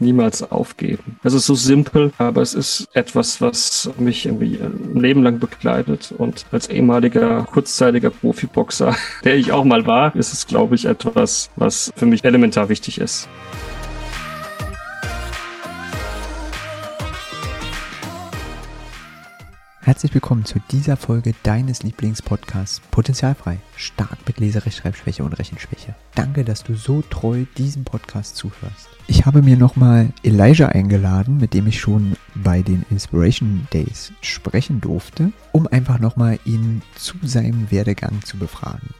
niemals aufgeben. Es ist so simpel, aber es ist etwas, was mich irgendwie ein Leben lang begleitet. Und als ehemaliger kurzzeitiger Profiboxer, der ich auch mal war, ist es, glaube ich, etwas, was für mich elementar wichtig ist. Herzlich willkommen zu dieser Folge deines Lieblingspodcasts Potenzialfrei. Stark mit Leserechtschreibschwäche und Rechenschwäche. Danke, dass du so treu diesem Podcast zuhörst. Ich habe mir nochmal Elijah eingeladen, mit dem ich schon bei den Inspiration Days sprechen durfte, um einfach nochmal ihn zu seinem Werdegang zu befragen.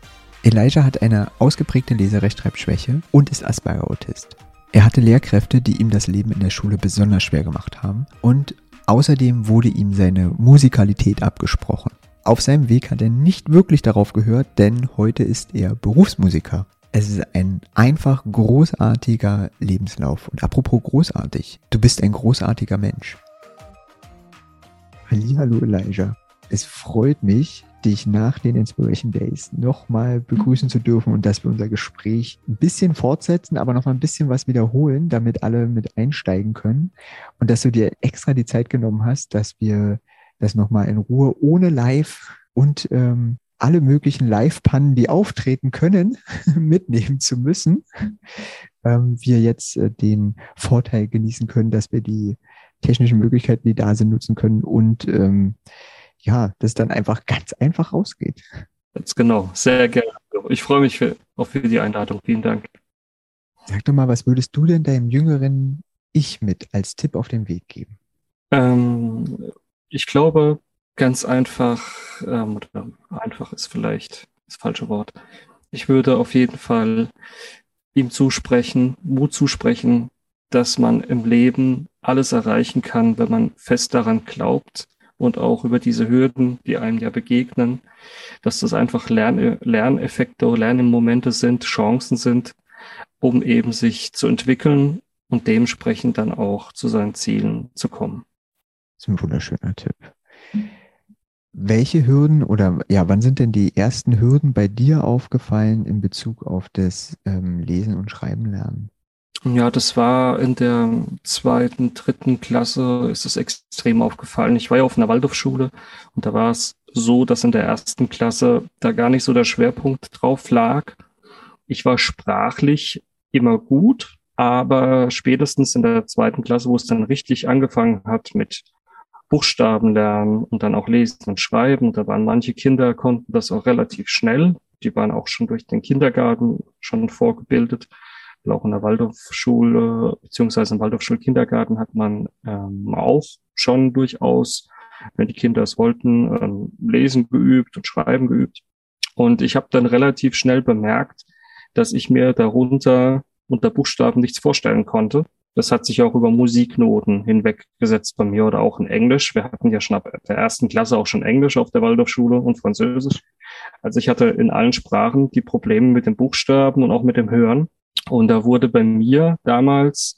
Elijah hat eine ausgeprägte Leserechtschreibschwäche und ist Asperger-Autist. Er hatte Lehrkräfte, die ihm das Leben in der Schule besonders schwer gemacht haben und Außerdem wurde ihm seine Musikalität abgesprochen. Auf seinem Weg hat er nicht wirklich darauf gehört, denn heute ist er Berufsmusiker. Es ist ein einfach großartiger Lebenslauf. Und apropos großartig, du bist ein großartiger Mensch. Hallo Elijah. Es freut mich, dich nach den Inspiration Days nochmal begrüßen zu dürfen und dass wir unser Gespräch ein bisschen fortsetzen, aber nochmal ein bisschen was wiederholen, damit alle mit einsteigen können. Und dass du dir extra die Zeit genommen hast, dass wir das nochmal in Ruhe ohne Live und ähm, alle möglichen Live-Pannen, die auftreten können, mitnehmen zu müssen, ähm, wir jetzt äh, den Vorteil genießen können, dass wir die technischen Möglichkeiten, die da sind, nutzen können und ähm, ja, das dann einfach ganz einfach rausgeht. Ganz genau, sehr gerne. Ich freue mich für, auch für die Einladung. Vielen Dank. Sag doch mal, was würdest du denn deinem jüngeren Ich mit als Tipp auf den Weg geben? Ähm, ich glaube, ganz einfach, ähm, einfach ist vielleicht das falsche Wort. Ich würde auf jeden Fall ihm zusprechen, Mut zusprechen, dass man im Leben alles erreichen kann, wenn man fest daran glaubt und auch über diese Hürden, die einem ja begegnen, dass das einfach Lern Lerneffekte, Lernmomente sind, Chancen sind, um eben sich zu entwickeln und dementsprechend dann auch zu seinen Zielen zu kommen. Das ist ein wunderschöner Tipp. Welche Hürden oder ja, wann sind denn die ersten Hürden bei dir aufgefallen in Bezug auf das ähm, Lesen und Schreiben lernen? Ja, das war in der zweiten, dritten Klasse ist es extrem aufgefallen. Ich war ja auf einer Waldorfschule und da war es so, dass in der ersten Klasse da gar nicht so der Schwerpunkt drauf lag. Ich war sprachlich immer gut, aber spätestens in der zweiten Klasse, wo es dann richtig angefangen hat mit Buchstaben lernen und dann auch lesen und schreiben, da waren manche Kinder konnten das auch relativ schnell. Die waren auch schon durch den Kindergarten schon vorgebildet auch in der Waldorfschule beziehungsweise im Waldorfschulkindergarten hat man ähm, auch schon durchaus, wenn die Kinder es wollten, ähm, lesen geübt und schreiben geübt. Und ich habe dann relativ schnell bemerkt, dass ich mir darunter unter Buchstaben nichts vorstellen konnte. Das hat sich auch über Musiknoten hinweggesetzt bei mir oder auch in Englisch. Wir hatten ja schon ab der ersten Klasse auch schon Englisch auf der Waldorfschule und Französisch. Also ich hatte in allen Sprachen die Probleme mit den Buchstaben und auch mit dem Hören. Und da wurde bei mir damals,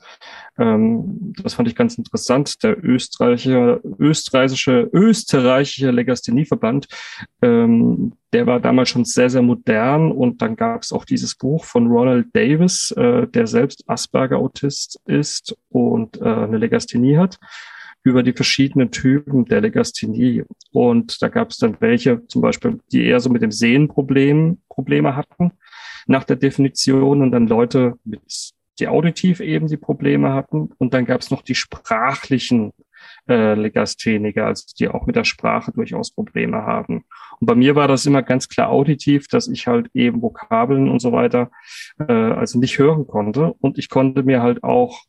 ähm, das fand ich ganz interessant, der österreichische, österreichische, österreichische Legasthenieverband, ähm, der war damals schon sehr, sehr modern. Und dann gab es auch dieses Buch von Ronald Davis, äh, der selbst Asperger-Autist ist und äh, eine Legasthenie hat über die verschiedenen Typen der Legasthenie. Und da gab es dann welche, zum Beispiel, die eher so mit dem Sehenproblem Probleme hatten nach der Definition und dann Leute mit die auditiv eben die Probleme hatten und dann gab es noch die sprachlichen äh, Legastheniker, also die auch mit der Sprache durchaus Probleme haben. Und bei mir war das immer ganz klar auditiv, dass ich halt eben Vokabeln und so weiter äh, also nicht hören konnte und ich konnte mir halt auch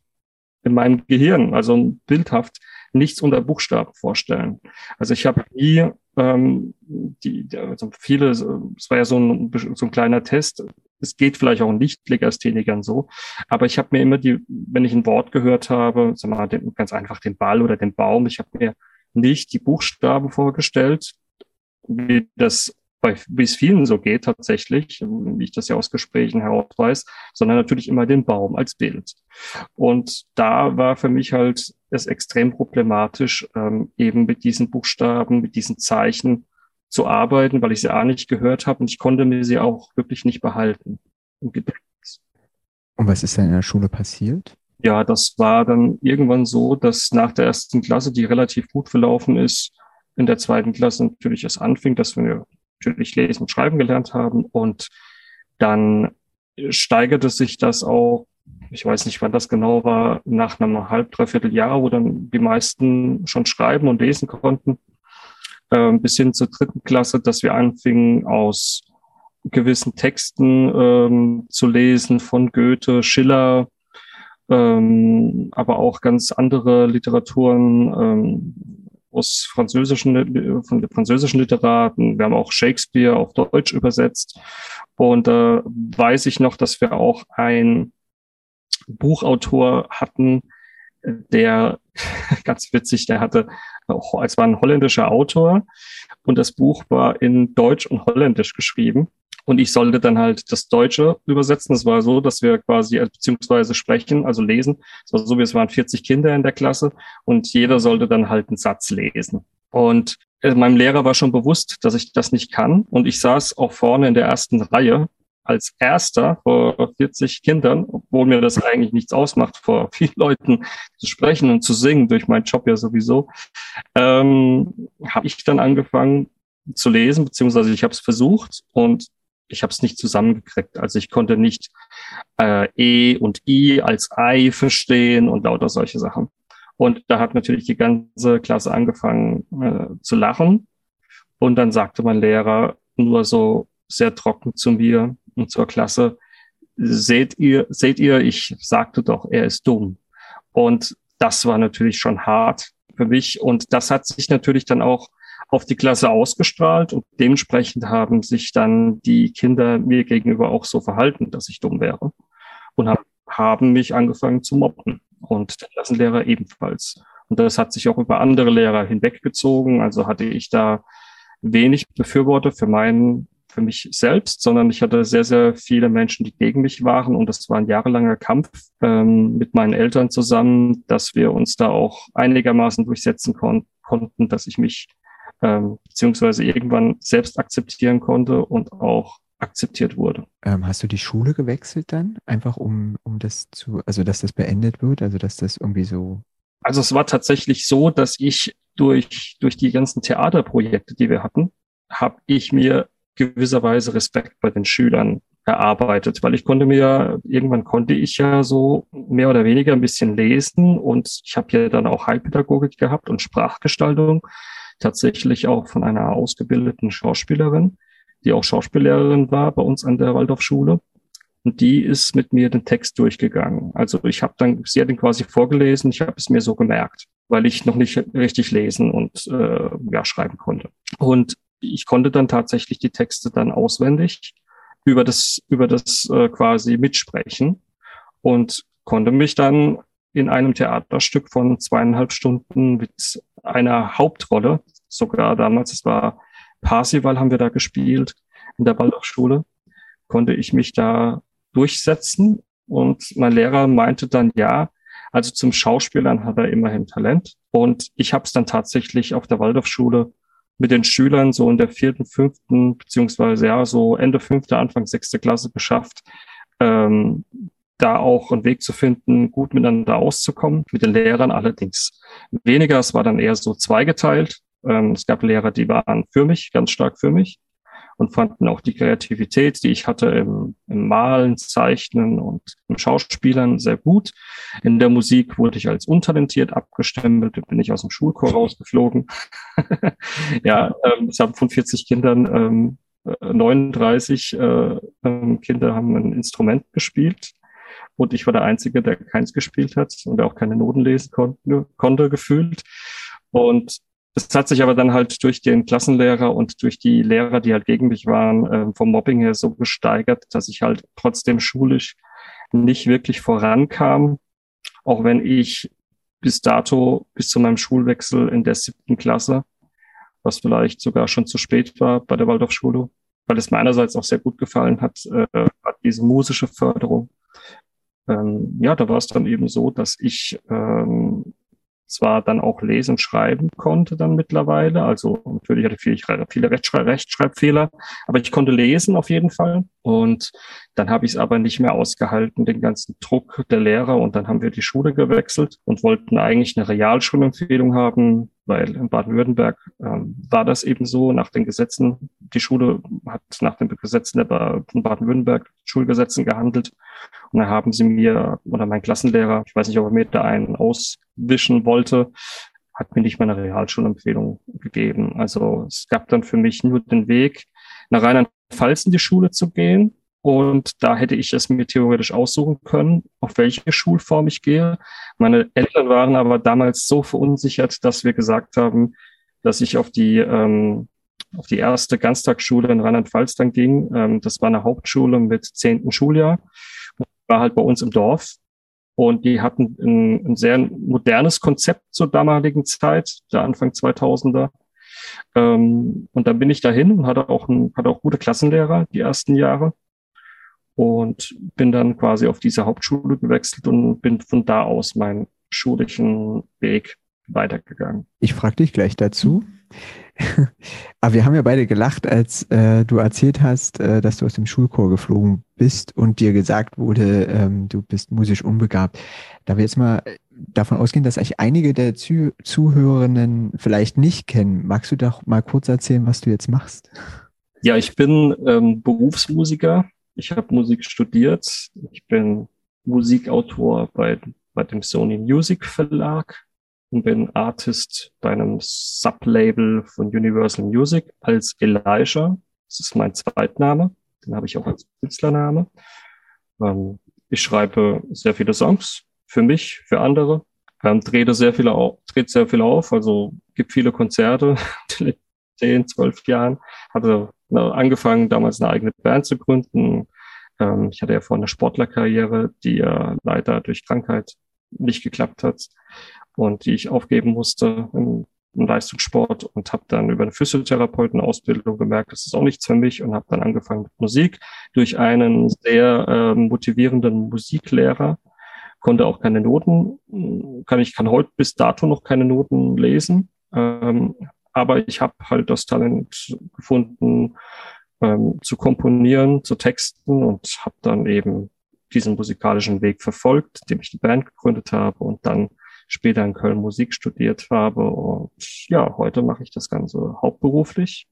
in meinem Gehirn, also bildhaft, nichts unter Buchstaben vorstellen. Also ich habe nie ähm, die, also viele, es war ja so ein, so ein kleiner Test. Es geht vielleicht auch Nicht-Legasthenikern so, aber ich habe mir immer die, wenn ich ein Wort gehört habe, sag mal, den, ganz einfach den Ball oder den Baum, ich habe mir nicht die Buchstaben vorgestellt, wie das bei, wie es vielen so geht tatsächlich, wie ich das ja aus Gesprächen heraus weiß, sondern natürlich immer den Baum als Bild. Und da war für mich halt es extrem problematisch, ähm, eben mit diesen Buchstaben, mit diesen Zeichen zu arbeiten, weil ich sie A nicht gehört habe und ich konnte mir sie auch wirklich nicht behalten Und was ist denn in der Schule passiert? Ja, das war dann irgendwann so, dass nach der ersten Klasse, die relativ gut verlaufen ist, in der zweiten Klasse natürlich es anfing, dass wir natürlich lesen und schreiben gelernt haben. Und dann steigerte sich das auch, ich weiß nicht, wann das genau war, nach einem halb, dreiviertel Jahr, wo dann die meisten schon schreiben und lesen konnten, äh, bis hin zur dritten Klasse, dass wir anfingen aus gewissen Texten ähm, zu lesen von Goethe, Schiller, ähm, aber auch ganz andere Literaturen ähm, aus französischen, von französischen Literaten. Wir haben auch Shakespeare auf Deutsch übersetzt. Und äh, weiß ich noch, dass wir auch ein Buchautor hatten, der ganz witzig, der hatte, es war ein holländischer Autor und das Buch war in Deutsch und Holländisch geschrieben. Und ich sollte dann halt das Deutsche übersetzen. Es war so, dass wir quasi äh, beziehungsweise sprechen, also lesen. Es war so, wie es waren 40 Kinder in der Klasse und jeder sollte dann halt einen Satz lesen. Und äh, meinem Lehrer war schon bewusst, dass ich das nicht kann. Und ich saß auch vorne in der ersten Reihe als erster vor 40 Kindern, obwohl mir das eigentlich nichts ausmacht, vor vielen Leuten zu sprechen und zu singen, durch meinen Job ja sowieso, ähm, habe ich dann angefangen zu lesen, beziehungsweise ich habe es versucht und ich habe es nicht zusammengekriegt. Also ich konnte nicht äh, E und I als Ei verstehen und lauter solche Sachen. Und da hat natürlich die ganze Klasse angefangen äh, zu lachen. Und dann sagte mein Lehrer nur so sehr trocken zu mir und zur Klasse, seht ihr, seht ihr, ich sagte doch, er ist dumm. Und das war natürlich schon hart für mich. Und das hat sich natürlich dann auch auf die Klasse ausgestrahlt und dementsprechend haben sich dann die Kinder mir gegenüber auch so verhalten, dass ich dumm wäre und hab, haben mich angefangen zu mobben und der Klassenlehrer ebenfalls. Und das hat sich auch über andere Lehrer hinweggezogen. Also hatte ich da wenig Befürworter für meinen, für mich selbst, sondern ich hatte sehr, sehr viele Menschen, die gegen mich waren. Und das war ein jahrelanger Kampf ähm, mit meinen Eltern zusammen, dass wir uns da auch einigermaßen durchsetzen kon konnten, dass ich mich ähm, beziehungsweise irgendwann selbst akzeptieren konnte und auch akzeptiert wurde. Ähm, hast du die Schule gewechselt dann? Einfach um, um das zu, also dass das beendet wird, also dass das irgendwie so. Also es war tatsächlich so, dass ich durch, durch die ganzen Theaterprojekte, die wir hatten, habe ich mir gewisserweise Respekt bei den Schülern erarbeitet, weil ich konnte mir, irgendwann konnte ich ja so mehr oder weniger ein bisschen lesen und ich habe ja dann auch Heilpädagogik gehabt und Sprachgestaltung tatsächlich auch von einer ausgebildeten Schauspielerin, die auch Schauspiellehrerin war bei uns an der Waldorfschule. Und die ist mit mir den Text durchgegangen. Also ich habe dann, sie hat ihn quasi vorgelesen, ich habe es mir so gemerkt, weil ich noch nicht richtig lesen und äh, ja, schreiben konnte. Und ich konnte dann tatsächlich die Texte dann auswendig über das, über das äh, quasi mitsprechen und konnte mich dann in einem Theaterstück von zweieinhalb Stunden mit einer Hauptrolle, sogar damals, es war Parsival haben wir da gespielt in der Waldorfschule, konnte ich mich da durchsetzen und mein Lehrer meinte dann, ja, also zum Schauspielern hat er immerhin Talent. Und ich habe es dann tatsächlich auf der Waldorfschule mit den Schülern so in der vierten, fünften, beziehungsweise ja, so Ende fünfte, Anfang sechste Klasse geschafft, ähm, da auch einen Weg zu finden, gut miteinander auszukommen, mit den Lehrern allerdings weniger. Es war dann eher so zweigeteilt. Ähm, es gab Lehrer, die waren für mich, ganz stark für mich und fanden auch die Kreativität, die ich hatte im, im Malen, Zeichnen und im Schauspielern sehr gut. In der Musik wurde ich als untalentiert abgestempelt, bin ich aus dem Schulchor rausgeflogen. ja, ähm, es haben von 40 Kindern ähm, 39 äh, ähm, Kinder haben ein Instrument gespielt. Und ich war der Einzige, der keins gespielt hat und auch keine Noten lesen konnte, konnte gefühlt. Und es hat sich aber dann halt durch den Klassenlehrer und durch die Lehrer, die halt gegen mich waren, äh, vom Mobbing her so gesteigert, dass ich halt trotzdem schulisch nicht wirklich vorankam, auch wenn ich bis dato, bis zu meinem Schulwechsel in der siebten Klasse, was vielleicht sogar schon zu spät war bei der Waldorfschule, weil es meinerseits auch sehr gut gefallen hat, äh, diese musische Förderung ähm, ja, da war es dann eben so, dass ich ähm, zwar dann auch lesen, schreiben konnte dann mittlerweile. Also natürlich hatte ich viele, viele Rechtschreib Rechtschreibfehler, aber ich konnte lesen auf jeden Fall. Und dann habe ich es aber nicht mehr ausgehalten, den ganzen Druck der Lehrer. Und dann haben wir die Schule gewechselt und wollten eigentlich eine Realschulempfehlung haben, weil in Baden-Württemberg ähm, war das eben so nach den Gesetzen. Die Schule hat nach den Gesetzen der ba Baden-Württemberg Schulgesetzen gehandelt. Und da haben sie mir oder mein Klassenlehrer, ich weiß nicht, ob er mir da einen auswischen wollte, hat mir nicht mal eine Realschulempfehlung gegeben. Also es gab dann für mich nur den Weg, nach Rheinland-Pfalz in die Schule zu gehen. Und da hätte ich es mir theoretisch aussuchen können, auf welche Schulform ich gehe. Meine Eltern waren aber damals so verunsichert, dass wir gesagt haben, dass ich auf die, ähm, auf die erste Ganztagsschule in Rheinland-Pfalz dann ging. Ähm, das war eine Hauptschule mit zehnten Schuljahr. War halt bei uns im Dorf. Und die hatten ein, ein sehr modernes Konzept zur damaligen Zeit, der Anfang 2000er. Ähm, und dann bin ich dahin und hatte auch, ein, hatte auch gute Klassenlehrer die ersten Jahre. Und bin dann quasi auf diese Hauptschule gewechselt und bin von da aus meinen schulischen Weg weitergegangen. Ich frage dich gleich dazu. Aber wir haben ja beide gelacht, als äh, du erzählt hast, äh, dass du aus dem Schulchor geflogen bist und dir gesagt wurde, ähm, du bist musisch unbegabt. Da wir jetzt mal davon ausgehen, dass eigentlich einige der Zuh Zuhörenden vielleicht nicht kennen, magst du doch mal kurz erzählen, was du jetzt machst? Ja, ich bin ähm, Berufsmusiker. Ich habe Musik studiert. Ich bin Musikautor bei, bei dem Sony Music Verlag und bin Artist bei einem Sublabel von Universal Music als Elijah. Das ist mein Zweitname. Den habe ich auch als Künstlername. Ähm, ich schreibe sehr viele Songs für mich, für andere. Ähm, drehe sehr viele auf, dreht sehr viel auf, also gibt viele Konzerte. zehn, zwölf Jahren. Hatte angefangen, damals eine eigene Band zu gründen. Ähm, ich hatte ja vorher eine Sportlerkarriere, die ja leider durch Krankheit nicht geklappt hat und die ich aufgeben musste im, im Leistungssport und habe dann über eine Physiotherapeutenausbildung gemerkt, das ist auch nichts für mich und habe dann angefangen mit Musik durch einen sehr äh, motivierenden Musiklehrer. Konnte auch keine Noten, kann ich kann heute bis dato noch keine Noten lesen, ähm, aber ich habe halt das Talent gefunden, ähm, zu komponieren, zu texten und habe dann eben diesen musikalischen Weg verfolgt, indem ich die Band gegründet habe und dann später in Köln Musik studiert habe. Und ja, heute mache ich das Ganze hauptberuflich,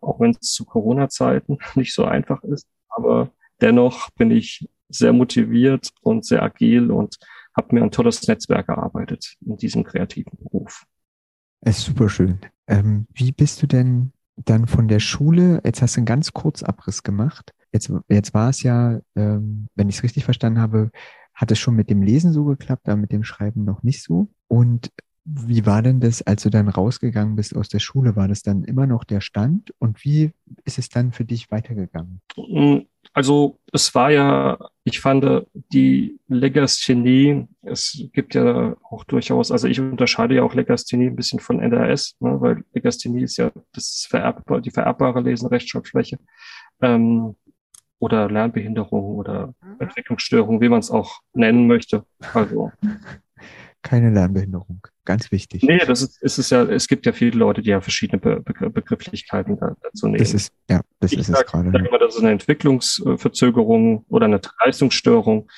auch wenn es zu Corona-Zeiten nicht so einfach ist. Aber dennoch bin ich sehr motiviert und sehr agil und habe mir ein tolles Netzwerk erarbeitet in diesem kreativen Beruf. Es ist super schön. Ähm, wie bist du denn dann von der Schule, jetzt hast du einen ganz kurz Abriss gemacht. Jetzt, jetzt war es ja, ähm, wenn ich es richtig verstanden habe, hat es schon mit dem Lesen so geklappt, aber mit dem Schreiben noch nicht so. Und wie war denn das, als du dann rausgegangen bist aus der Schule? War das dann immer noch der Stand? Und wie ist es dann für dich weitergegangen? Mm, also es war ja, ich fand die Legasthenie, es gibt ja auch durchaus, also ich unterscheide ja auch Legasthenie ein bisschen von NRS, ne, weil Legasthenie ist ja das ist vererbbar, die vererbbare Lesen Rechtschreibschwäche ähm, oder Lernbehinderung oder mhm. Entwicklungsstörung, wie man es auch nennen möchte. Also keine Lernbehinderung. Ganz wichtig. Nee, das ist, ist es ja, es gibt ja viele Leute, die ja verschiedene Be Be Begrifflichkeiten da, dazu nehmen. Das ist, ja, das ich ist sag, es gerade. Sag immer, das ist eine Entwicklungsverzögerung oder eine Leistungsstörung.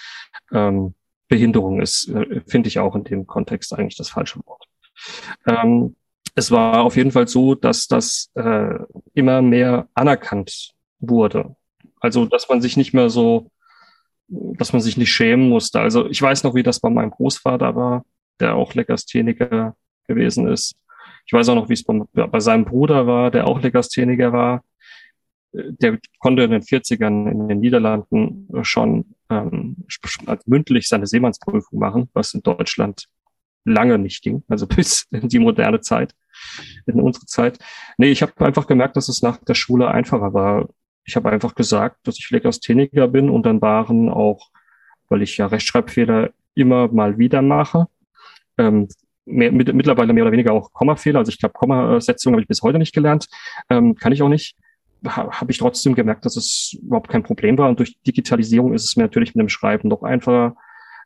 Ähm, Behinderung ist, äh, finde ich auch in dem Kontext eigentlich das falsche Wort. Ähm, es war auf jeden Fall so, dass das äh, immer mehr anerkannt wurde. Also, dass man sich nicht mehr so dass man sich nicht schämen musste. Also ich weiß noch, wie das bei meinem Großvater war, der auch Legastheniker gewesen ist. Ich weiß auch noch, wie es bei, bei seinem Bruder war, der auch Legastheniker war. Der konnte in den 40ern in den Niederlanden schon ähm, als mündlich seine Seemannsprüfung machen, was in Deutschland lange nicht ging, also bis in die moderne Zeit, in unsere Zeit. Nee, ich habe einfach gemerkt, dass es nach der Schule einfacher war, ich habe einfach gesagt, dass ich Legastheniker bin und dann waren auch, weil ich ja Rechtschreibfehler immer mal wieder mache, ähm, mehr, mit, mittlerweile mehr oder weniger auch Kommafehler. Also ich glaube, Kommasetzung habe ich bis heute nicht gelernt, ähm, kann ich auch nicht. Ha, habe ich trotzdem gemerkt, dass es überhaupt kein Problem war. Und durch Digitalisierung ist es mir natürlich mit dem Schreiben noch einfacher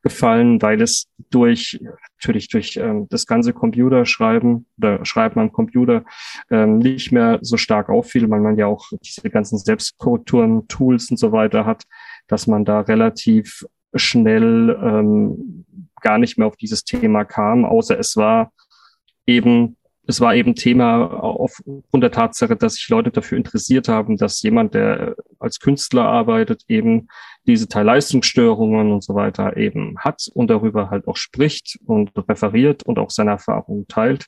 gefallen, weil es durch natürlich durch ähm, das ganze Computerschreiben oder Schreiben am Computer ähm, nicht mehr so stark auffiel, weil man ja auch diese ganzen Selbstkorrekturen, Tools und so weiter hat, dass man da relativ schnell ähm, gar nicht mehr auf dieses Thema kam, außer es war eben es war eben Thema aufgrund der Tatsache, dass sich Leute dafür interessiert haben, dass jemand, der als Künstler arbeitet, eben diese Teilleistungsstörungen und so weiter eben hat und darüber halt auch spricht und referiert und auch seine Erfahrungen teilt.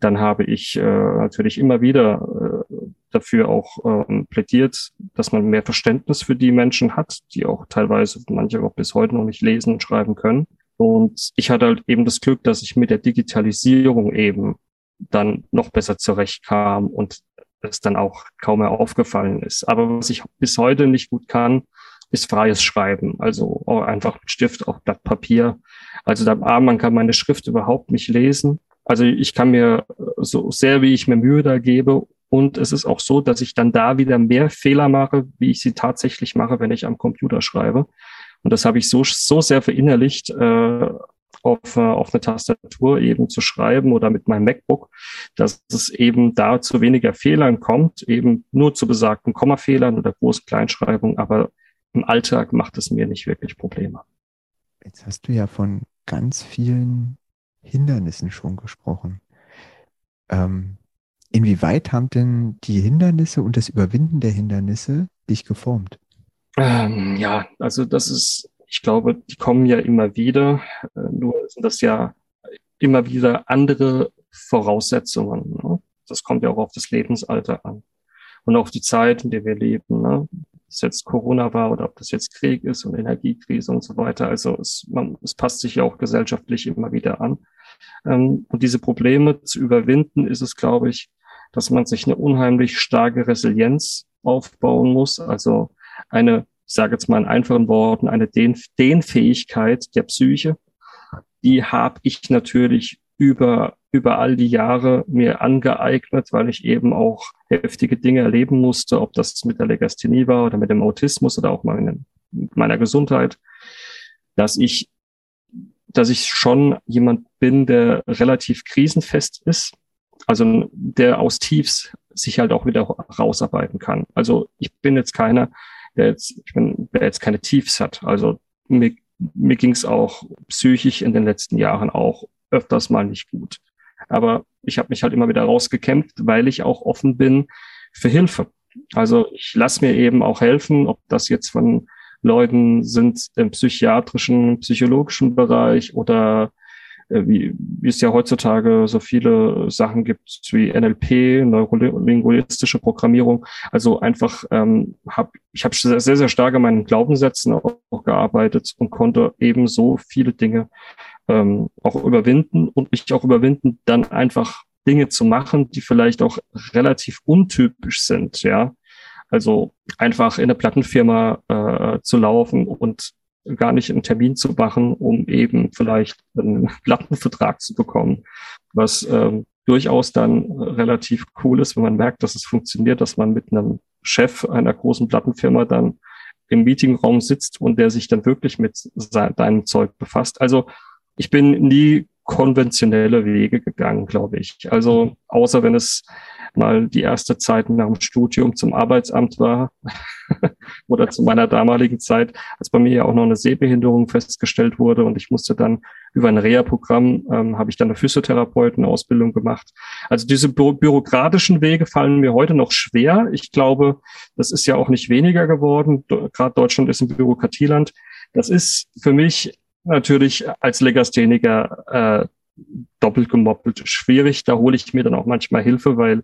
Dann habe ich äh, natürlich immer wieder äh, dafür auch äh, plädiert, dass man mehr Verständnis für die Menschen hat, die auch teilweise manche auch bis heute noch nicht lesen und schreiben können. Und ich hatte halt eben das Glück, dass ich mit der Digitalisierung eben dann noch besser zurechtkam und es dann auch kaum mehr aufgefallen ist. Aber was ich bis heute nicht gut kann, ist freies Schreiben. Also einfach mit Stift auf Blatt Papier. Also da, A, man kann meine Schrift überhaupt nicht lesen. Also ich kann mir so sehr, wie ich mir Mühe da gebe. Und es ist auch so, dass ich dann da wieder mehr Fehler mache, wie ich sie tatsächlich mache, wenn ich am Computer schreibe. Und das habe ich so, so sehr verinnerlicht, äh, auf, äh, auf eine Tastatur eben zu schreiben oder mit meinem MacBook, dass es eben da zu weniger Fehlern kommt, eben nur zu besagten Kommafehlern oder großen Kleinschreibungen, aber im Alltag macht es mir nicht wirklich Probleme. Jetzt hast du ja von ganz vielen Hindernissen schon gesprochen. Ähm, inwieweit haben denn die Hindernisse und das Überwinden der Hindernisse dich geformt? Ähm, ja, also das ist ich glaube, die kommen ja immer wieder, äh, nur sind das ja immer wieder andere Voraussetzungen. Ne? Das kommt ja auch auf das Lebensalter an und auf die Zeit, in der wir leben. Ne? Ob das jetzt Corona war oder ob das jetzt Krieg ist und Energiekrise und so weiter. Also es, man, es passt sich ja auch gesellschaftlich immer wieder an. Ähm, und diese Probleme zu überwinden, ist es, glaube ich, dass man sich eine unheimlich starke Resilienz aufbauen muss, also eine ich sage jetzt mal in einfachen Worten, eine Den Dehnfähigkeit der Psyche. Die habe ich natürlich über, über all die Jahre mir angeeignet, weil ich eben auch heftige Dinge erleben musste, ob das mit der Legasthenie war oder mit dem Autismus oder auch meine, mit meiner Gesundheit, dass ich, dass ich schon jemand bin, der relativ krisenfest ist, also der aus Tiefs sich halt auch wieder rausarbeiten kann. Also ich bin jetzt keiner, der jetzt, ich bin, der jetzt keine Tiefs hat. Also mir, mir ging es auch psychisch in den letzten Jahren auch öfters mal nicht gut. Aber ich habe mich halt immer wieder rausgekämpft, weil ich auch offen bin für Hilfe. Also ich lasse mir eben auch helfen, ob das jetzt von Leuten sind im psychiatrischen, psychologischen Bereich oder wie, wie es ja heutzutage so viele Sachen gibt wie NLP, neurolinguistische Programmierung. Also einfach ähm, habe ich habe sehr, sehr stark an meinen Glaubenssätzen auch, auch gearbeitet und konnte eben so viele Dinge ähm, auch überwinden und mich auch überwinden, dann einfach Dinge zu machen, die vielleicht auch relativ untypisch sind, ja. Also einfach in eine Plattenfirma äh, zu laufen und gar nicht einen Termin zu machen, um eben vielleicht einen Plattenvertrag zu bekommen, was ähm, durchaus dann relativ cool ist, wenn man merkt, dass es funktioniert, dass man mit einem Chef einer großen Plattenfirma dann im Meetingraum sitzt und der sich dann wirklich mit deinem Zeug befasst. Also ich bin nie konventionelle Wege gegangen, glaube ich. Also außer wenn es mal die erste Zeit nach dem Studium zum Arbeitsamt war oder zu meiner damaligen Zeit, als bei mir ja auch noch eine Sehbehinderung festgestellt wurde und ich musste dann über ein Reha-Programm, ähm, habe ich dann eine Physiotherapeutenausbildung gemacht. Also diese bü bürokratischen Wege fallen mir heute noch schwer. Ich glaube, das ist ja auch nicht weniger geworden. Gerade Deutschland ist ein Bürokratieland. Das ist für mich natürlich als Legastheniker äh, doppelt gemoppelt schwierig. Da hole ich mir dann auch manchmal Hilfe, weil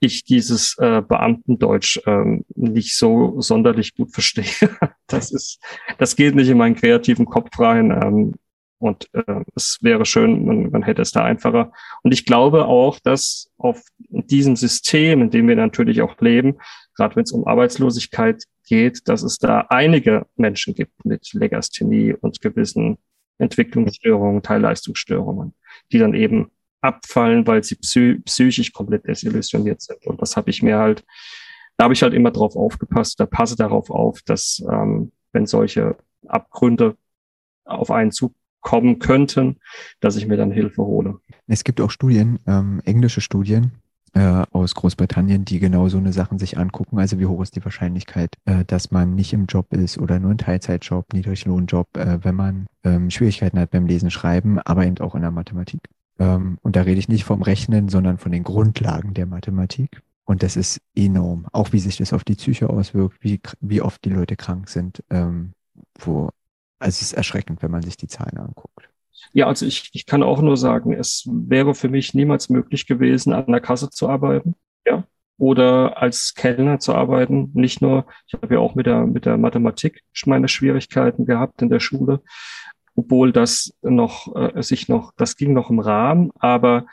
ich dieses äh, Beamtendeutsch ähm, nicht so sonderlich gut verstehe. das ist, das geht nicht in meinen kreativen Kopf rein. Ähm, und äh, es wäre schön, man, man hätte es da einfacher. Und ich glaube auch, dass auf diesem System, in dem wir natürlich auch leben, gerade wenn es um Arbeitslosigkeit geht, dass es da einige Menschen gibt mit Legasthenie und gewissen Entwicklungsstörungen, Teilleistungsstörungen, die dann eben abfallen, weil sie psy psychisch komplett desillusioniert sind. Und das habe ich mir halt, da habe ich halt immer drauf aufgepasst, da passe darauf auf, dass ähm, wenn solche Abgründe auf einen zukommen könnten, dass ich mir dann Hilfe hole. Es gibt auch Studien, ähm, englische Studien, äh, aus Großbritannien, die genau so eine Sachen sich angucken. Also wie hoch ist die Wahrscheinlichkeit, äh, dass man nicht im Job ist oder nur ein Teilzeitjob, Niedriglohnjob, äh, wenn man ähm, Schwierigkeiten hat beim Lesen, Schreiben, aber eben auch in der Mathematik. Ähm, und da rede ich nicht vom Rechnen, sondern von den Grundlagen der Mathematik. Und das ist enorm. Auch wie sich das auf die Psyche auswirkt, wie, wie oft die Leute krank sind. Ähm, wo, also es ist erschreckend, wenn man sich die Zahlen anguckt. Ja, also ich, ich kann auch nur sagen, es wäre für mich niemals möglich gewesen, an der Kasse zu arbeiten. Ja. Oder als Kellner zu arbeiten. Nicht nur, ich habe ja auch mit der, mit der Mathematik meine Schwierigkeiten gehabt in der Schule, obwohl das noch, äh, sich noch, das ging noch im Rahmen, aber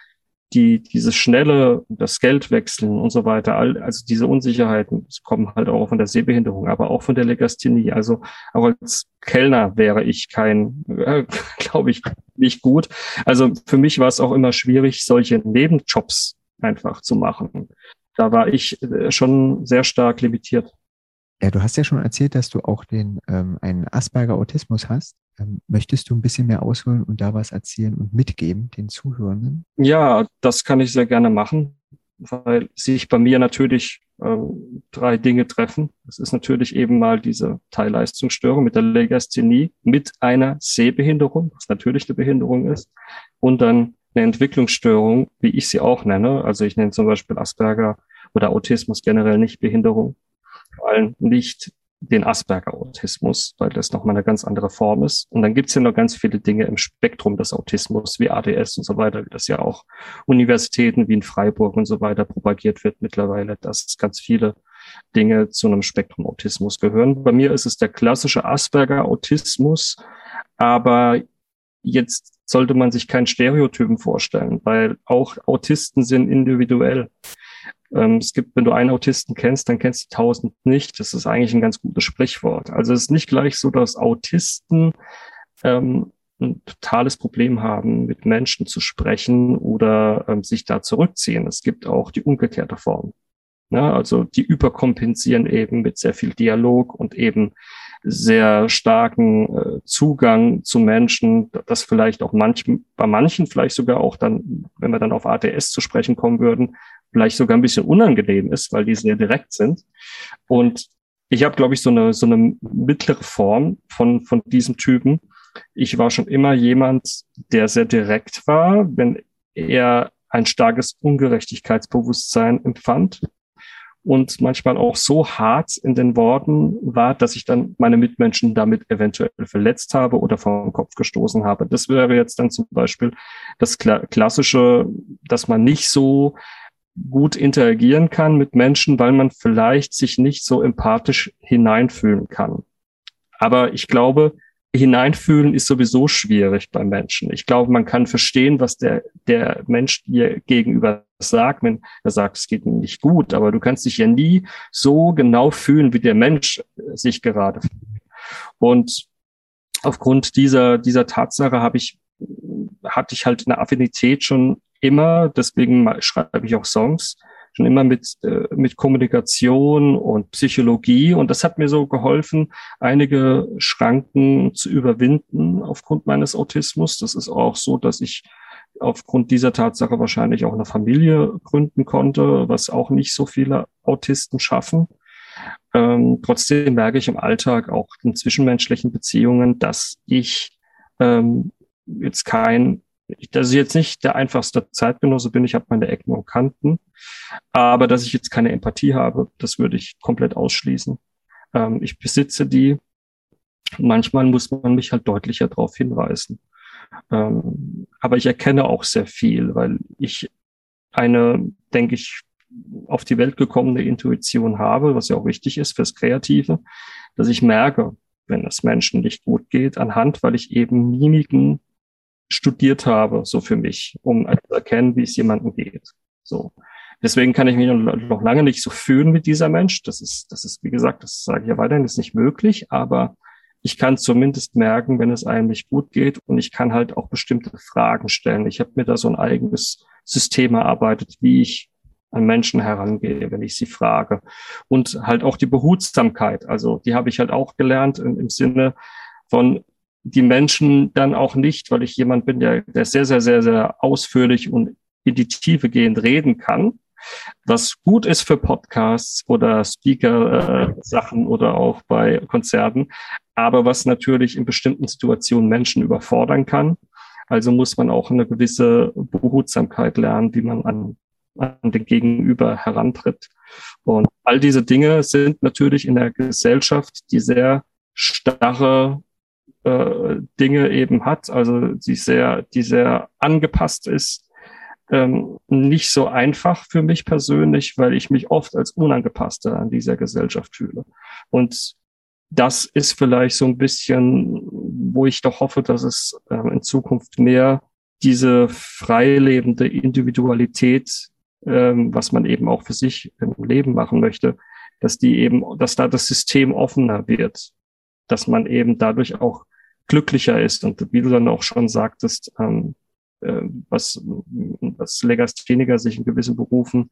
die, dieses schnelle, das Geld wechseln und so weiter, all, also diese Unsicherheiten kommen halt auch von der Sehbehinderung, aber auch von der Legasthenie. Also auch als Kellner wäre ich kein, äh, glaube ich, nicht gut. Also für mich war es auch immer schwierig, solche Nebenjobs einfach zu machen. Da war ich äh, schon sehr stark limitiert. Ja, du hast ja schon erzählt, dass du auch den ähm, einen Asperger-Autismus hast. Ähm, möchtest du ein bisschen mehr ausholen und da was erzählen und mitgeben den Zuhörenden? Ja, das kann ich sehr gerne machen, weil sich bei mir natürlich ähm, drei Dinge treffen. Das ist natürlich eben mal diese Teilleistungsstörung mit der Legasthenie, mit einer Sehbehinderung, was natürlich eine Behinderung ist, und dann eine Entwicklungsstörung, wie ich sie auch nenne. Also ich nenne zum Beispiel Asperger oder Autismus generell nicht Behinderung, vor allem nicht den Asperger-Autismus, weil das nochmal eine ganz andere Form ist. Und dann gibt es ja noch ganz viele Dinge im Spektrum des Autismus, wie ADS und so weiter, wie das ja auch Universitäten wie in Freiburg und so weiter propagiert wird mittlerweile, dass ganz viele Dinge zu einem Spektrum Autismus gehören. Bei mir ist es der klassische Asperger-Autismus, aber jetzt sollte man sich keinen Stereotypen vorstellen, weil auch Autisten sind individuell. Ähm, es gibt, wenn du einen Autisten kennst, dann kennst du tausend nicht. Das ist eigentlich ein ganz gutes Sprichwort. Also es ist nicht gleich so, dass Autisten ähm, ein totales Problem haben, mit Menschen zu sprechen oder ähm, sich da zurückziehen. Es gibt auch die umgekehrte Form. Ja, also die überkompensieren eben mit sehr viel Dialog und eben sehr starken äh, Zugang zu Menschen, das vielleicht auch manch, bei manchen vielleicht sogar auch dann, wenn wir dann auf ATS zu sprechen kommen würden, vielleicht sogar ein bisschen unangenehm ist, weil die sehr direkt sind. Und ich habe, glaube ich, so eine, so eine mittlere Form von, von diesem Typen. Ich war schon immer jemand, der sehr direkt war, wenn er ein starkes Ungerechtigkeitsbewusstsein empfand und manchmal auch so hart in den Worten war, dass ich dann meine Mitmenschen damit eventuell verletzt habe oder den Kopf gestoßen habe. Das wäre jetzt dann zum Beispiel das Klassische, dass man nicht so gut interagieren kann mit Menschen, weil man vielleicht sich nicht so empathisch hineinfühlen kann. Aber ich glaube, hineinfühlen ist sowieso schwierig bei Menschen. Ich glaube, man kann verstehen, was der, der Mensch dir gegenüber sagt, wenn er sagt, es geht ihm nicht gut, aber du kannst dich ja nie so genau fühlen, wie der Mensch sich gerade fühlt. Und aufgrund dieser, dieser Tatsache habe ich, hatte ich halt eine Affinität schon immer, deswegen schreibe ich auch Songs, schon immer mit, äh, mit Kommunikation und Psychologie. Und das hat mir so geholfen, einige Schranken zu überwinden aufgrund meines Autismus. Das ist auch so, dass ich aufgrund dieser Tatsache wahrscheinlich auch eine Familie gründen konnte, was auch nicht so viele Autisten schaffen. Ähm, trotzdem merke ich im Alltag auch in zwischenmenschlichen Beziehungen, dass ich ähm, jetzt kein dass ich jetzt nicht der einfachste Zeitgenosse bin, ich habe meine Ecken und Kanten, aber dass ich jetzt keine Empathie habe, das würde ich komplett ausschließen. Ähm, ich besitze die. Manchmal muss man mich halt deutlicher darauf hinweisen. Ähm, aber ich erkenne auch sehr viel, weil ich eine, denke ich, auf die Welt gekommene Intuition habe, was ja auch wichtig ist fürs Kreative, dass ich merke, wenn es Menschen nicht gut geht, anhand, weil ich eben Mimiken studiert habe, so für mich, um zu erkennen, wie es jemandem geht. So. Deswegen kann ich mich noch lange nicht so fühlen mit dieser Mensch. Das ist, das ist, wie gesagt, das sage ich ja weiterhin, ist nicht möglich, aber ich kann zumindest merken, wenn es einem nicht gut geht und ich kann halt auch bestimmte Fragen stellen. Ich habe mir da so ein eigenes System erarbeitet, wie ich an Menschen herangehe, wenn ich sie frage. Und halt auch die Behutsamkeit. Also die habe ich halt auch gelernt im, im Sinne von, die Menschen dann auch nicht, weil ich jemand bin, der, der sehr, sehr, sehr, sehr ausführlich und in die Tiefe gehend reden kann, was gut ist für Podcasts oder Speaker-Sachen äh, oder auch bei Konzerten, aber was natürlich in bestimmten Situationen Menschen überfordern kann. Also muss man auch eine gewisse Behutsamkeit lernen, wie man an, an den Gegenüber herantritt. Und all diese Dinge sind natürlich in der Gesellschaft, die sehr starre äh, Dinge eben hat, also die sehr, die sehr angepasst ist ähm, nicht so einfach für mich persönlich, weil ich mich oft als unangepasster an dieser Gesellschaft fühle. Und das ist vielleicht so ein bisschen, wo ich doch hoffe, dass es ähm, in Zukunft mehr diese freilebende Individualität, ähm, was man eben auch für sich im Leben machen möchte, dass die eben, dass da das System offener wird, dass man eben dadurch auch glücklicher ist und wie du dann auch schon sagtest, ähm, äh, was, was Legastheniker sich in gewissen Berufen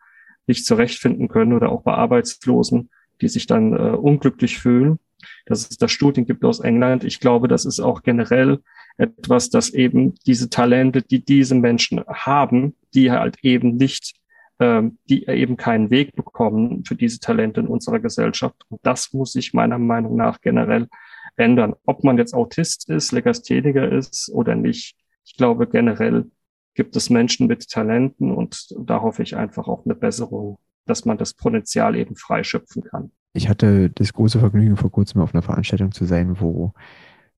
nicht zurechtfinden können oder auch bei Arbeitslosen, die sich dann äh, unglücklich fühlen. Dass es da Studien gibt aus England. Ich glaube, das ist auch generell etwas, dass eben diese Talente, die diese Menschen haben, die halt eben nicht, ähm, die eben keinen Weg bekommen für diese Talente in unserer Gesellschaft. Und das muss sich meiner Meinung nach generell ändern. Ob man jetzt Autist ist, Legastheniker ist oder nicht, ich glaube, generell gibt es Menschen mit Talenten und da hoffe ich einfach auf eine Besserung, dass man das Potenzial eben freischöpfen kann. Ich hatte das große Vergnügen, vor kurzem auf einer Veranstaltung zu sein, wo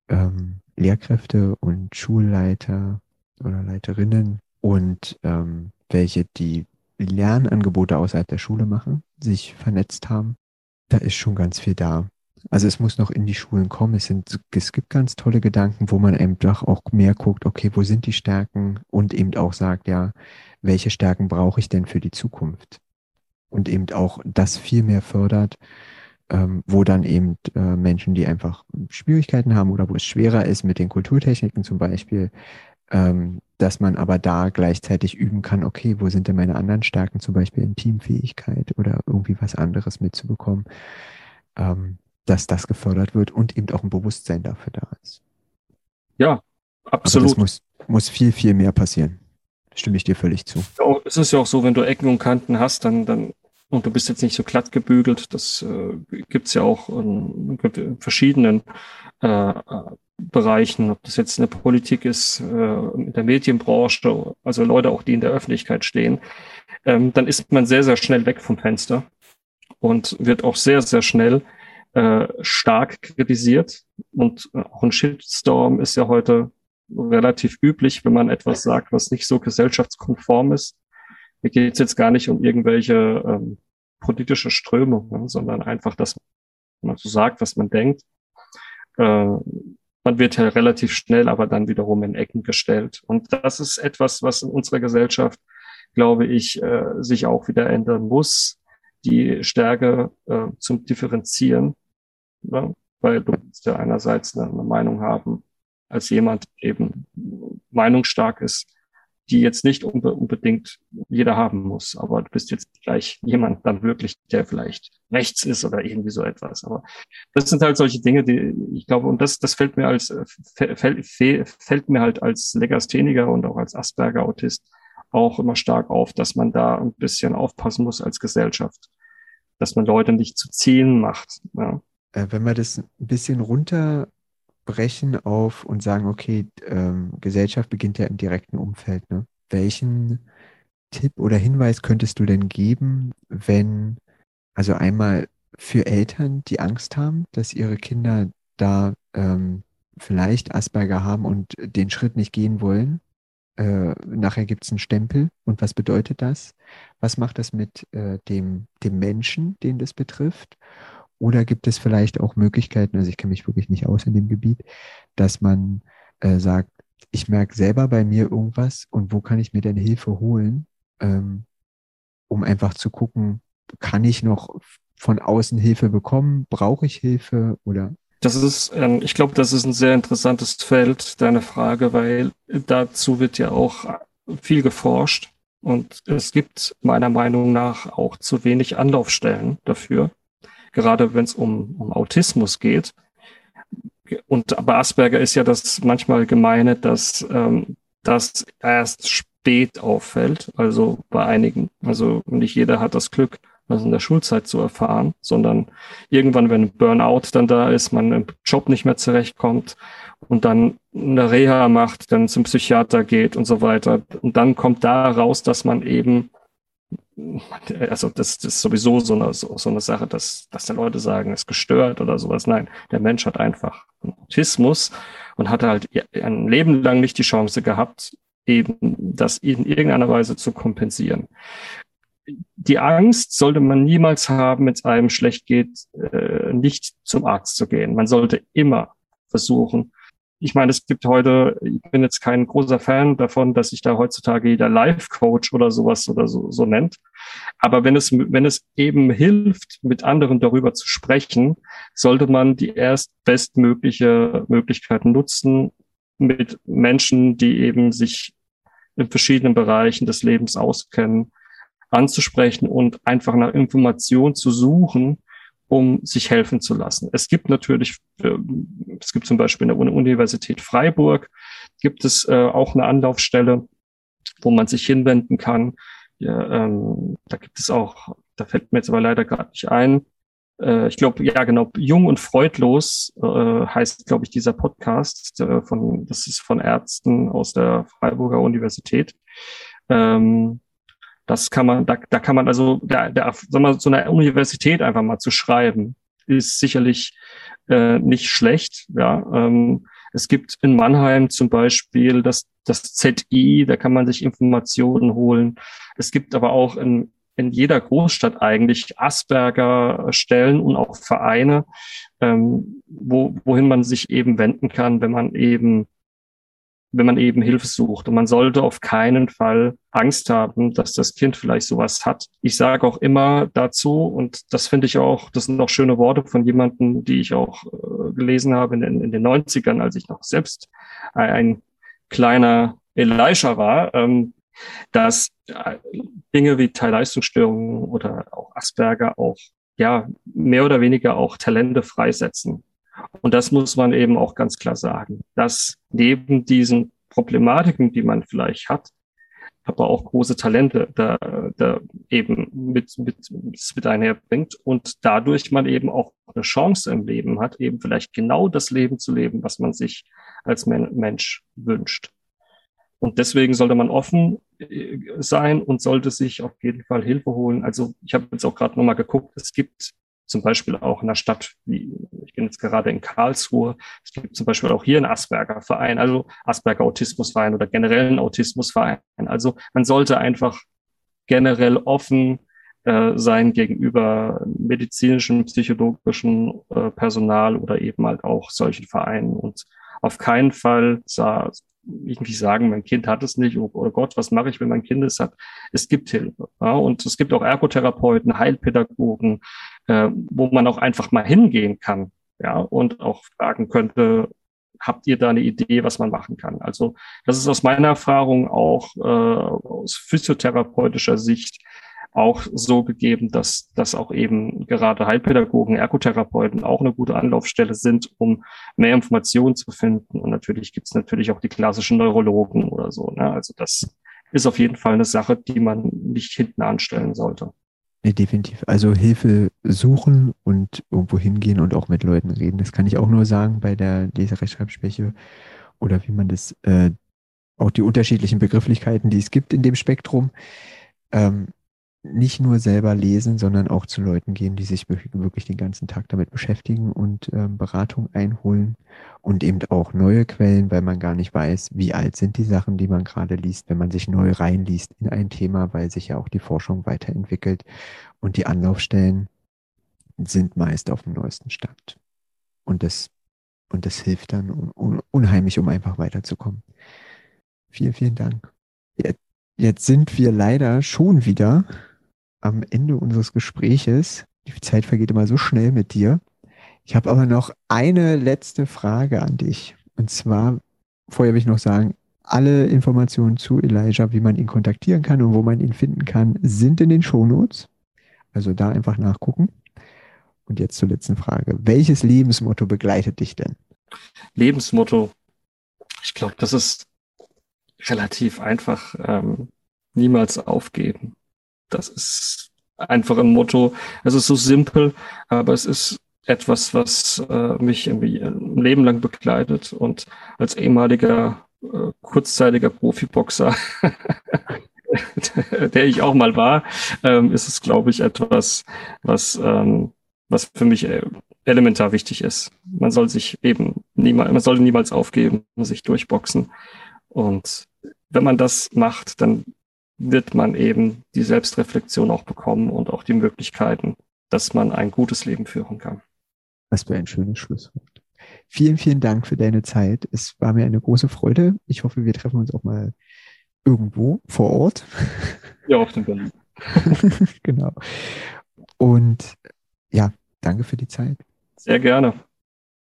ähm, Lehrkräfte und Schulleiter oder Leiterinnen und ähm, welche die Lernangebote außerhalb der Schule machen, sich vernetzt haben. Da ist schon ganz viel da. Also es muss noch in die Schulen kommen. Es, sind, es gibt ganz tolle Gedanken, wo man eben doch auch mehr guckt, okay, wo sind die Stärken und eben auch sagt, ja, welche Stärken brauche ich denn für die Zukunft? Und eben auch das viel mehr fördert, ähm, wo dann eben äh, Menschen, die einfach Schwierigkeiten haben oder wo es schwerer ist mit den Kulturtechniken zum Beispiel, ähm, dass man aber da gleichzeitig üben kann, okay, wo sind denn meine anderen Stärken, zum Beispiel in Teamfähigkeit oder irgendwie was anderes mitzubekommen. Ähm, dass das gefördert wird und eben auch ein Bewusstsein dafür da ist. Ja, absolut. Aber das muss, muss viel, viel mehr passieren. Stimme ich dir völlig zu. Ja, es ist ja auch so, wenn du Ecken und Kanten hast, dann, dann und du bist jetzt nicht so glatt gebügelt, das äh, gibt ja auch in, in verschiedenen äh, Bereichen, ob das jetzt in der Politik ist, äh, in der Medienbranche, also Leute auch, die in der Öffentlichkeit stehen, ähm, dann ist man sehr, sehr schnell weg vom Fenster und wird auch sehr, sehr schnell äh, stark kritisiert. Und äh, auch ein Shitstorm ist ja heute relativ üblich, wenn man etwas sagt, was nicht so gesellschaftskonform ist. Mir geht es jetzt gar nicht um irgendwelche ähm, politische Strömungen, sondern einfach, dass man so sagt, was man denkt. Äh, man wird ja relativ schnell aber dann wiederum in Ecken gestellt. Und das ist etwas, was in unserer Gesellschaft, glaube ich, äh, sich auch wieder ändern muss, die Stärke äh, zum Differenzieren Ne? Weil du musst ja einerseits eine, eine Meinung haben, als jemand eben meinungsstark ist, die jetzt nicht unbe unbedingt jeder haben muss. Aber du bist jetzt gleich jemand dann wirklich, der vielleicht rechts ist oder irgendwie so etwas. Aber das sind halt solche Dinge, die ich glaube, und das, das fällt mir als, fällt, fällt mir halt als Legastheniker und auch als Asperger-Autist auch immer stark auf, dass man da ein bisschen aufpassen muss als Gesellschaft, dass man Leute nicht zu ziehen macht. Ja äh, wenn wir das ein bisschen runterbrechen auf und sagen, okay, ähm, Gesellschaft beginnt ja im direkten Umfeld, ne? welchen Tipp oder Hinweis könntest du denn geben, wenn, also einmal für Eltern, die Angst haben, dass ihre Kinder da ähm, vielleicht Asperger haben und den Schritt nicht gehen wollen. Äh, nachher gibt es einen Stempel. Und was bedeutet das? Was macht das mit äh, dem, dem Menschen, den das betrifft? Oder gibt es vielleicht auch Möglichkeiten, also ich kenne mich wirklich nicht aus in dem Gebiet, dass man äh, sagt, ich merke selber bei mir irgendwas und wo kann ich mir denn Hilfe holen, ähm, um einfach zu gucken, kann ich noch von außen Hilfe bekommen? Brauche ich Hilfe oder? Das ist, ähm, ich glaube, das ist ein sehr interessantes Feld, deine Frage, weil dazu wird ja auch viel geforscht und es gibt meiner Meinung nach auch zu wenig Anlaufstellen dafür gerade wenn es um, um Autismus geht. und bei Asperger ist ja das manchmal gemeine, dass ähm, das erst spät auffällt, also bei einigen. Also nicht jeder hat das Glück, das in der Schulzeit zu erfahren, sondern irgendwann, wenn Burnout dann da ist, man im Job nicht mehr zurechtkommt und dann eine Reha macht, dann zum Psychiater geht und so weiter. Und dann kommt da raus, dass man eben, also das, das ist sowieso so eine, so, so eine Sache, dass, dass dann Leute sagen, ist gestört oder sowas. Nein, der Mensch hat einfach Autismus und hat halt ein Leben lang nicht die Chance gehabt, eben das in irgendeiner Weise zu kompensieren die Angst sollte man niemals haben, wenn es einem schlecht geht, äh, nicht zum Arzt zu gehen. Man sollte immer versuchen. Ich meine, es gibt heute, ich bin jetzt kein großer Fan davon, dass sich da heutzutage jeder Life-Coach oder sowas oder so, so nennt. Aber wenn es, wenn es eben hilft, mit anderen darüber zu sprechen, sollte man die erst bestmögliche Möglichkeit nutzen, mit Menschen, die eben sich in verschiedenen Bereichen des Lebens auskennen, anzusprechen und einfach nach Information zu suchen, um sich helfen zu lassen. Es gibt natürlich, äh, es gibt zum Beispiel in der Universität Freiburg, gibt es äh, auch eine Anlaufstelle, wo man sich hinwenden kann. Ja, ähm, da gibt es auch, da fällt mir jetzt aber leider gerade nicht ein. Äh, ich glaube, ja genau, Jung und Freudlos äh, heißt, glaube ich, dieser Podcast äh, von, das ist von Ärzten aus der Freiburger Universität. Ähm, das kann man, da, da kann man also, da, da, sag mal, so eine Universität einfach mal zu schreiben, ist sicherlich äh, nicht schlecht. Ja, ähm, es gibt in Mannheim zum Beispiel das, das ZI, da kann man sich Informationen holen. Es gibt aber auch in, in jeder Großstadt eigentlich Asperger-Stellen und auch Vereine, ähm, wo, wohin man sich eben wenden kann, wenn man eben wenn man eben Hilfe sucht. Und man sollte auf keinen Fall Angst haben, dass das Kind vielleicht sowas hat. Ich sage auch immer dazu, und das finde ich auch, das sind auch schöne Worte von jemandem, die ich auch äh, gelesen habe in, in, den 90ern, als ich noch selbst ein, ein kleiner Elisha war, ähm, dass äh, Dinge wie Teilleistungsstörungen oder auch Asperger auch ja mehr oder weniger auch Talente freisetzen. Und das muss man eben auch ganz klar sagen, dass neben diesen Problematiken, die man vielleicht hat, aber auch große Talente da, da eben mit, mit, mit einherbringt und dadurch man eben auch eine Chance im Leben hat, eben vielleicht genau das Leben zu leben, was man sich als Mensch wünscht. Und deswegen sollte man offen äh, sein und sollte sich auf jeden Fall Hilfe holen. Also ich habe jetzt auch gerade nochmal geguckt, es gibt zum Beispiel auch in einer Stadt wie, ich bin jetzt gerade in Karlsruhe, es gibt zum Beispiel auch hier einen Asperger-Verein, also Asperger-Autismus-Verein oder generell einen Autismus-Verein. Also man sollte einfach generell offen äh, sein gegenüber medizinischem, psychologischen äh, Personal oder eben halt auch solchen Vereinen und auf keinen Fall sah, irgendwie sagen, mein Kind hat es nicht, oh, oh Gott, was mache ich, wenn mein Kind es hat? Es gibt Hilfe. Ja, und es gibt auch Ergotherapeuten, Heilpädagogen, äh, wo man auch einfach mal hingehen kann, ja, und auch fragen könnte, habt ihr da eine Idee, was man machen kann? Also das ist aus meiner Erfahrung auch äh, aus physiotherapeutischer Sicht auch so gegeben, dass, dass auch eben gerade Heilpädagogen, Ergotherapeuten auch eine gute Anlaufstelle sind, um mehr Informationen zu finden. Und natürlich gibt es natürlich auch die klassischen Neurologen oder so. Ne? Also das ist auf jeden Fall eine Sache, die man nicht hinten anstellen sollte. Nee, definitiv. Also Hilfe suchen und irgendwo hingehen und auch mit Leuten reden. Das kann ich auch nur sagen bei der Leserechtschreibschwäche oder wie man das, äh, auch die unterschiedlichen Begrifflichkeiten, die es gibt in dem Spektrum. Ähm, nicht nur selber lesen, sondern auch zu Leuten gehen, die sich wirklich den ganzen Tag damit beschäftigen und äh, Beratung einholen und eben auch neue Quellen, weil man gar nicht weiß, wie alt sind die Sachen, die man gerade liest, wenn man sich neu reinliest in ein Thema, weil sich ja auch die Forschung weiterentwickelt und die Anlaufstellen sind meist auf dem neuesten Stand. Und das, und das hilft dann un, unheimlich, um einfach weiterzukommen. Vielen, vielen Dank. Jetzt sind wir leider schon wieder am Ende unseres Gespräches. Die Zeit vergeht immer so schnell mit dir. Ich habe aber noch eine letzte Frage an dich. Und zwar, vorher will ich noch sagen, alle Informationen zu Elijah, wie man ihn kontaktieren kann und wo man ihn finden kann, sind in den Shownotes. Also da einfach nachgucken. Und jetzt zur letzten Frage. Welches Lebensmotto begleitet dich denn? Lebensmotto. Ich glaube, das ist relativ einfach. Ähm, niemals aufgeben. Das ist einfach ein Motto. Es ist so simpel, aber es ist etwas, was äh, mich irgendwie ein Leben lang begleitet und als ehemaliger äh, kurzzeitiger Profiboxer, der ich auch mal war, ähm, ist es, glaube ich, etwas, was, ähm, was für mich äh, elementar wichtig ist. Man soll sich eben niemals, man sollte niemals aufgeben, sich durchboxen. Und wenn man das macht, dann wird man eben die Selbstreflexion auch bekommen und auch die Möglichkeiten, dass man ein gutes Leben führen kann. Was für ein schönes Schlusswort. Vielen, vielen Dank für deine Zeit. Es war mir eine große Freude. Ich hoffe, wir treffen uns auch mal irgendwo vor Ort. Ja, auf dem Berlin. genau. Und ja, danke für die Zeit. Sehr gerne.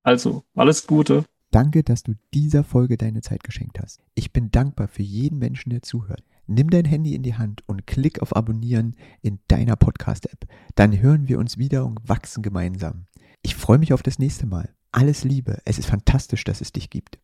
Also, alles Gute. Danke, dass du dieser Folge deine Zeit geschenkt hast. Ich bin dankbar für jeden Menschen, der zuhört. Nimm dein Handy in die Hand und klick auf Abonnieren in deiner Podcast-App. Dann hören wir uns wieder und wachsen gemeinsam. Ich freue mich auf das nächste Mal. Alles Liebe. Es ist fantastisch, dass es dich gibt.